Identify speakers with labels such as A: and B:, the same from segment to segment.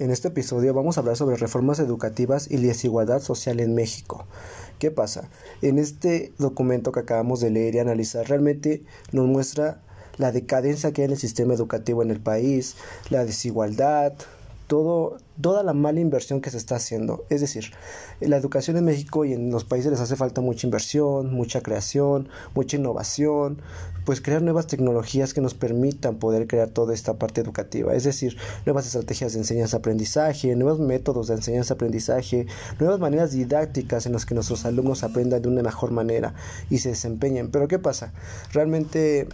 A: En este episodio vamos a hablar sobre reformas educativas y desigualdad social en México. ¿Qué pasa? En este documento que acabamos de leer y analizar realmente nos muestra la decadencia que hay en el sistema educativo en el país, la desigualdad, todo, toda la mala inversión que se está haciendo. Es decir, la educación en México y en los países les hace falta mucha inversión, mucha creación, mucha innovación, pues crear nuevas tecnologías que nos permitan poder crear toda esta parte educativa. Es decir, nuevas estrategias de enseñanza-aprendizaje, nuevos métodos de enseñanza-aprendizaje, nuevas maneras didácticas en las que nuestros alumnos aprendan de una mejor manera y se desempeñen. Pero ¿qué pasa? Realmente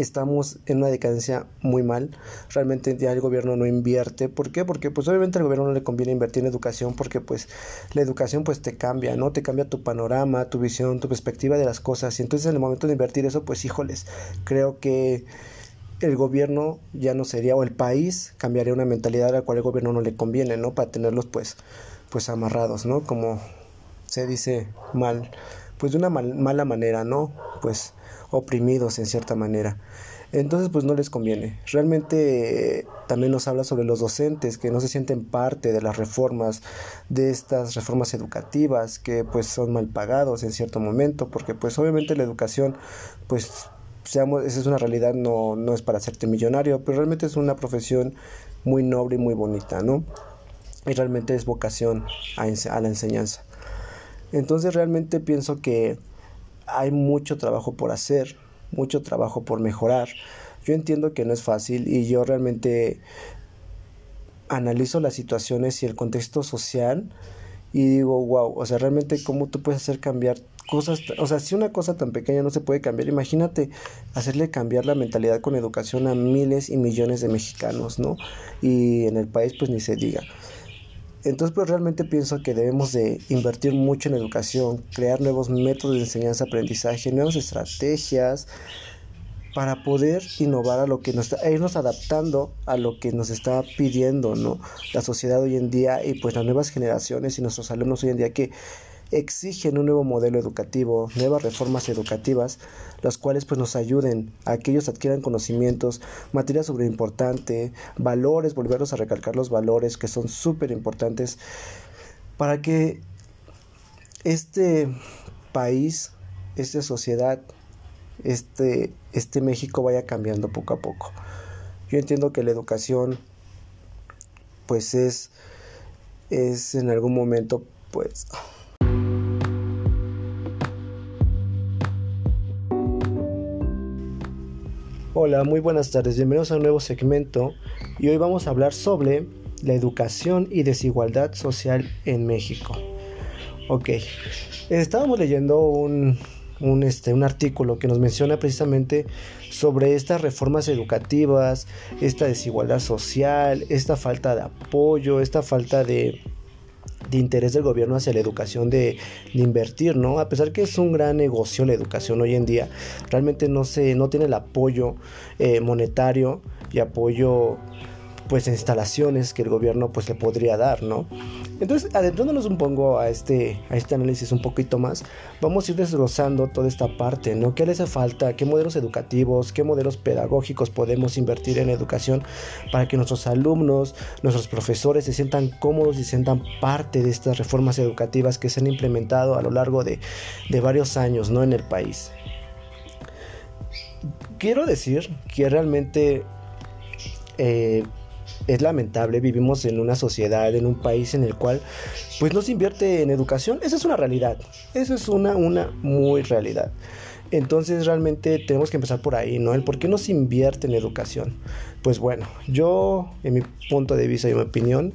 A: estamos en una decadencia muy mal. Realmente ya el gobierno no invierte. ¿Por qué? Porque pues obviamente al gobierno no le conviene invertir en educación porque pues la educación pues te cambia, ¿no? Te cambia tu panorama, tu visión, tu perspectiva de las cosas. Y entonces en el momento de invertir eso pues híjoles, creo que el gobierno ya no sería o el país cambiaría una mentalidad a la cual el gobierno no le conviene, ¿no? Para tenerlos pues pues amarrados, ¿no? Como se dice mal, pues de una mala manera, ¿no? Pues oprimidos en cierta manera. Entonces pues no les conviene. Realmente también nos habla sobre los docentes que no se sienten parte de las reformas, de estas reformas educativas que pues son mal pagados en cierto momento, porque pues obviamente la educación pues seamos, esa es una realidad, no, no es para hacerte millonario, pero realmente es una profesión muy noble y muy bonita, ¿no? Y realmente es vocación a, a la enseñanza. Entonces realmente pienso que hay mucho trabajo por hacer, mucho trabajo por mejorar. Yo entiendo que no es fácil y yo realmente analizo las situaciones y el contexto social y digo, wow, o sea, realmente cómo tú puedes hacer cambiar cosas, o sea, si una cosa tan pequeña no se puede cambiar, imagínate hacerle cambiar la mentalidad con educación a miles y millones de mexicanos, ¿no? Y en el país pues ni se diga. Entonces, pues realmente pienso que debemos de invertir mucho en educación, crear nuevos métodos de enseñanza-aprendizaje, nuevas estrategias para poder innovar a lo que nos está, e irnos adaptando a lo que nos está pidiendo, ¿no? La sociedad hoy en día y pues las nuevas generaciones y nuestros alumnos hoy en día que exigen un nuevo modelo educativo, nuevas reformas educativas, las cuales pues nos ayuden a que ellos adquieran conocimientos, materia sobre importante, valores, volverlos a recalcar los valores que son súper importantes para que este país, esta sociedad, este, este México vaya cambiando poco a poco. Yo entiendo que la educación pues es, es en algún momento pues Hola, muy buenas tardes, bienvenidos a un nuevo segmento y hoy vamos a hablar sobre la educación y desigualdad social en México. Ok, estábamos leyendo un, un, este, un artículo que nos menciona precisamente sobre estas reformas educativas, esta desigualdad social, esta falta de apoyo, esta falta de, de interés del gobierno hacia la educación de, invertir, ¿no? A pesar que es un gran negocio la educación hoy en día, realmente no se, no tiene el apoyo eh, monetario y apoyo pues instalaciones que el gobierno pues le podría dar, ¿no? Entonces, adentrándonos un poco a este, a este análisis un poquito más, vamos a ir desglosando toda esta parte, ¿no? ¿Qué le hace falta? ¿Qué modelos educativos, qué modelos pedagógicos podemos invertir en educación para que nuestros alumnos, nuestros profesores se sientan cómodos y se sientan parte de estas reformas educativas que se han implementado a lo largo de, de varios años, ¿no? En el país. Quiero decir que realmente eh, es lamentable, vivimos en una sociedad, en un país en el cual pues no se invierte en educación, esa es una realidad, esa es una, una muy realidad. Entonces realmente tenemos que empezar por ahí, ¿no? El por qué no se invierte en educación. Pues bueno, yo en mi punto de vista y mi opinión,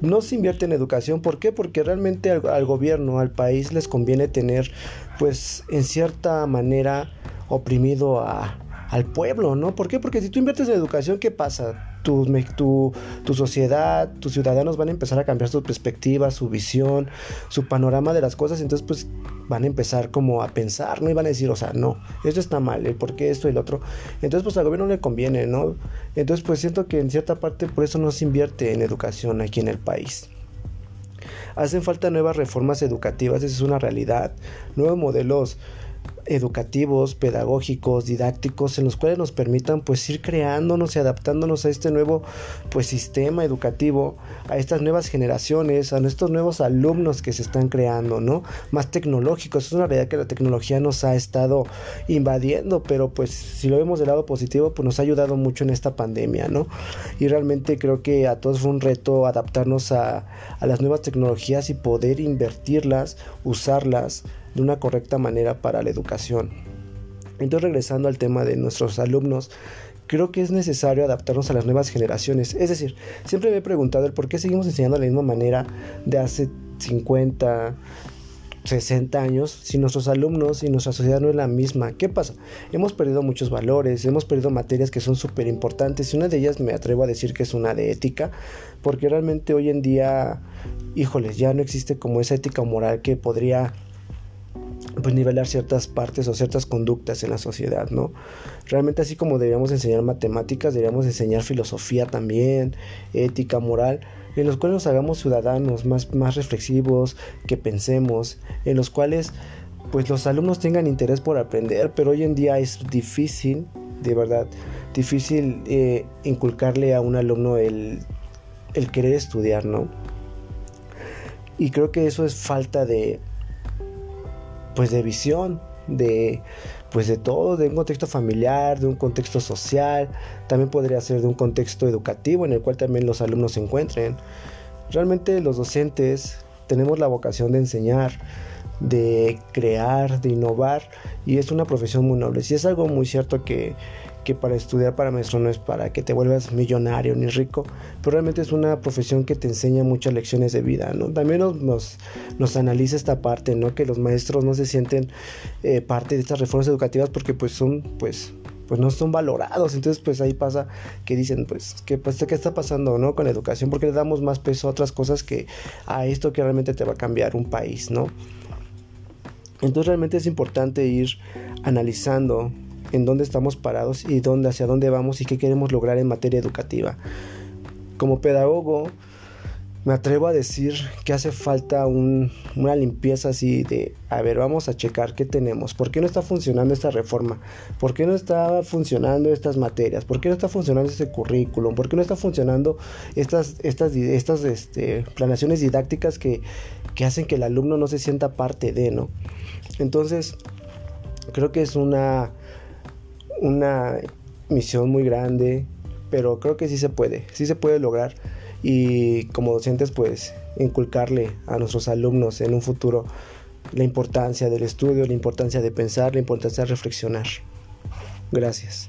A: no se invierte en educación. ¿Por qué? Porque realmente al, al, gobierno, al país les conviene tener, pues, en cierta manera oprimido a, al pueblo, ¿no? ¿Por qué? Porque si tú inviertes en educación, ¿qué pasa? Tu, tu, tu, sociedad, tus ciudadanos van a empezar a cambiar su perspectiva, su visión, su panorama de las cosas, entonces pues van a empezar como a pensar, ¿no? Y van a decir, o sea, no, esto está mal, el por qué esto y el otro. Entonces pues al gobierno le conviene, ¿no? Entonces pues siento que en cierta parte por eso no se invierte en educación aquí en el país. Hacen falta nuevas reformas educativas, esa es una realidad, nuevos modelos educativos, pedagógicos, didácticos, en los cuales nos permitan pues ir creándonos y adaptándonos a este nuevo pues sistema educativo, a estas nuevas generaciones, a nuestros nuevos alumnos que se están creando, ¿no? Más tecnológicos, es una realidad que la tecnología nos ha estado invadiendo, pero pues si lo vemos del lado positivo, pues nos ha ayudado mucho en esta pandemia, ¿no? Y realmente creo que a todos fue un reto adaptarnos a, a las nuevas tecnologías y poder invertirlas, usarlas, de una correcta manera para la educación. Entonces regresando al tema de nuestros alumnos, creo que es necesario adaptarnos a las nuevas generaciones. Es decir, siempre me he preguntado el por qué seguimos enseñando de la misma manera de hace 50, 60 años si nuestros alumnos y nuestra sociedad no es la misma. ¿Qué pasa? Hemos perdido muchos valores, hemos perdido materias que son súper importantes y una de ellas me atrevo a decir que es una de ética, porque realmente hoy en día, híjoles, ya no existe como esa ética moral que podría pues nivelar ciertas partes o ciertas conductas en la sociedad, ¿no? Realmente así como deberíamos enseñar matemáticas, deberíamos enseñar filosofía también, ética, moral, en los cuales nos hagamos ciudadanos más, más reflexivos, que pensemos, en los cuales pues los alumnos tengan interés por aprender, pero hoy en día es difícil, de verdad, difícil eh, inculcarle a un alumno el, el querer estudiar, ¿no? Y creo que eso es falta de, pues de visión, de pues de todo, de un contexto familiar, de un contexto social, también podría ser de un contexto educativo en el cual también los alumnos se encuentren. Realmente los docentes tenemos la vocación de enseñar, de crear, de innovar y es una profesión muy noble. Si es algo muy cierto que que para estudiar para maestro no es para que te vuelvas millonario ni rico, pero realmente es una profesión que te enseña muchas lecciones de vida, ¿no? También nos, nos, analiza esta parte, ¿no? Que los maestros no se sienten eh, parte de estas reformas educativas porque pues son, pues, pues no son valorados. Entonces, pues ahí pasa que dicen, pues, ¿qué, pues, ¿qué está pasando, no? Con la educación, porque le damos más peso a otras cosas que a esto que realmente te va a cambiar un país, ¿no? Entonces realmente es importante ir analizando en dónde estamos parados y dónde, hacia dónde vamos y qué queremos lograr en materia educativa. Como pedagogo, me atrevo a decir que hace falta una limpieza así de, a ver, vamos a checar qué tenemos, por qué no está funcionando esta reforma, por qué no está funcionando estas materias, por qué no está funcionando este currículum, por qué no está funcionando estas, estas, estas este, planaciones didácticas que, que hacen que el alumno no se sienta parte de, ¿no? Entonces, creo que es una una misión muy grande, pero creo que sí se puede, sí se puede lograr y como docentes pues inculcarle a nuestros alumnos en un futuro la importancia del estudio, la importancia de pensar, la importancia de reflexionar. Gracias.